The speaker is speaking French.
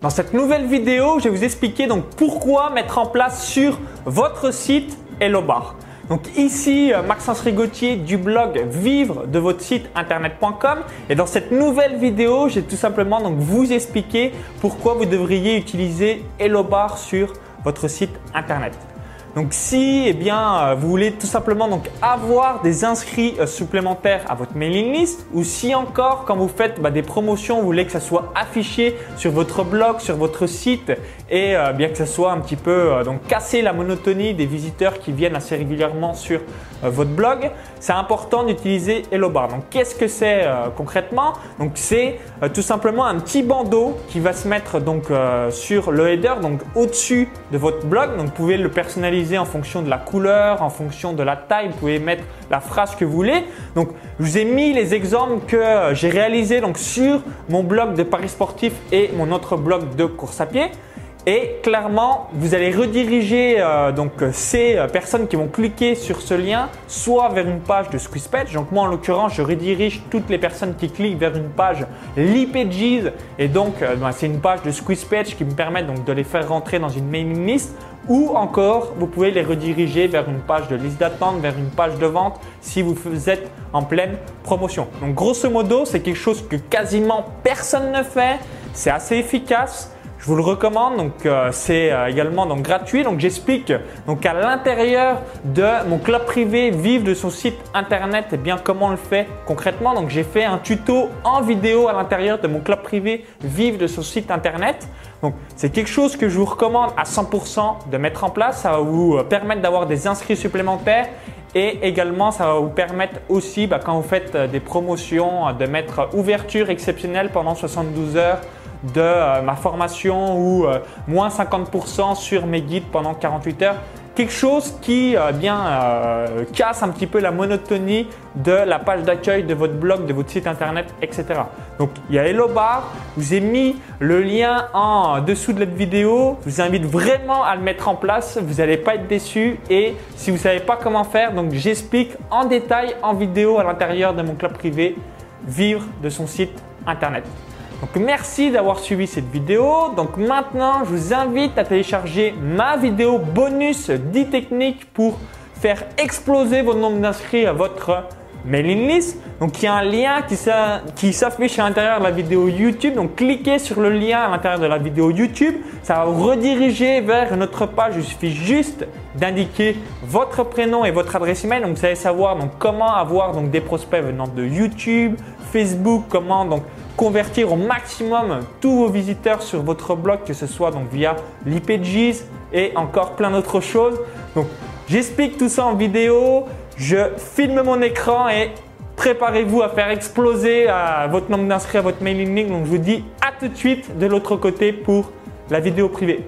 Dans cette nouvelle vidéo, je vais vous expliquer donc pourquoi mettre en place sur votre site HelloBar. Donc ici, euh, Maxence Rigotier du blog vivre de votre site internet.com et dans cette nouvelle vidéo, j'ai tout simplement donc vous expliquer pourquoi vous devriez utiliser HelloBar sur votre site internet. Donc si eh bien, euh, vous voulez tout simplement donc avoir des inscrits euh, supplémentaires à votre mailing list ou si encore quand vous faites bah, des promotions, vous voulez que ça soit affiché sur votre blog, sur votre site et euh, bien que ça soit un petit peu donc casser la monotonie des visiteurs qui viennent assez régulièrement sur votre blog, c'est important d'utiliser HelloBar. Donc qu'est-ce que c'est concrètement? Donc c'est tout simplement un petit bandeau qui va se mettre donc sur le header, donc au-dessus de votre blog. Donc vous pouvez le personnaliser en fonction de la couleur, en fonction de la taille. Vous pouvez mettre la phrase que vous voulez. Donc, je vous ai mis les exemples que j'ai réalisés donc sur mon blog de Paris sportif et mon autre blog de course à pied. Et clairement, vous allez rediriger euh, donc ces euh, personnes qui vont cliquer sur ce lien soit vers une page de SqueezePage. Donc moi en l'occurrence, je redirige toutes les personnes qui cliquent vers une page Lipages et donc euh, ben, c'est une page de SqueezePage qui me permet donc de les faire rentrer dans une mailing list ou encore vous pouvez les rediriger vers une page de liste d'attente, vers une page de vente si vous êtes en pleine promotion. Donc grosso modo, c'est quelque chose que quasiment personne ne fait. C'est assez efficace. Je vous le recommande, donc euh, c'est euh, également donc gratuit. Donc j'explique donc à l'intérieur de mon club privé Vive de son site internet et eh bien comment on le fait concrètement? Donc j'ai fait un tuto en vidéo à l'intérieur de mon club privé Vive de son site internet. Donc c'est quelque chose que je vous recommande à 100% de mettre en place. Ça va vous euh, permettre d'avoir des inscrits supplémentaires et également, ça va vous permettre aussi, bah, quand vous faites des promotions, de mettre ouverture exceptionnelle pendant 72 heures de euh, ma formation ou euh, moins 50% sur mes guides pendant 48 heures. Quelque chose qui euh, bien casse un petit peu la monotonie de la page d'accueil de votre blog, de votre site internet, etc. Donc il y a Hello Bar, je vous ai mis le lien en dessous de la vidéo. Je vous invite vraiment à le mettre en place. Vous n'allez pas être déçu. Et si vous ne savez pas comment faire, donc j'explique en détail en vidéo à l'intérieur de mon club privé vivre de son site internet. Donc merci d'avoir suivi cette vidéo. Donc maintenant, je vous invite à télécharger ma vidéo bonus 10 techniques pour faire exploser votre nombre d'inscrits à votre mailing list. Donc il y a un lien qui s'affiche à l'intérieur de la vidéo YouTube. Donc cliquez sur le lien à l'intérieur de la vidéo YouTube. Ça va vous rediriger vers notre page. Il suffit juste d'indiquer votre prénom et votre adresse email. Donc vous allez savoir comment avoir donc, des prospects venant de YouTube, Facebook, comment donc convertir au maximum tous vos visiteurs sur votre blog, que ce soit donc via l'IPGs et encore plein d'autres choses. Donc, j'explique tout ça en vidéo. Je filme mon écran et préparez-vous à faire exploser euh, votre nombre d'inscrits à votre mailing list. Donc, je vous dis à tout de suite de l'autre côté pour la vidéo privée.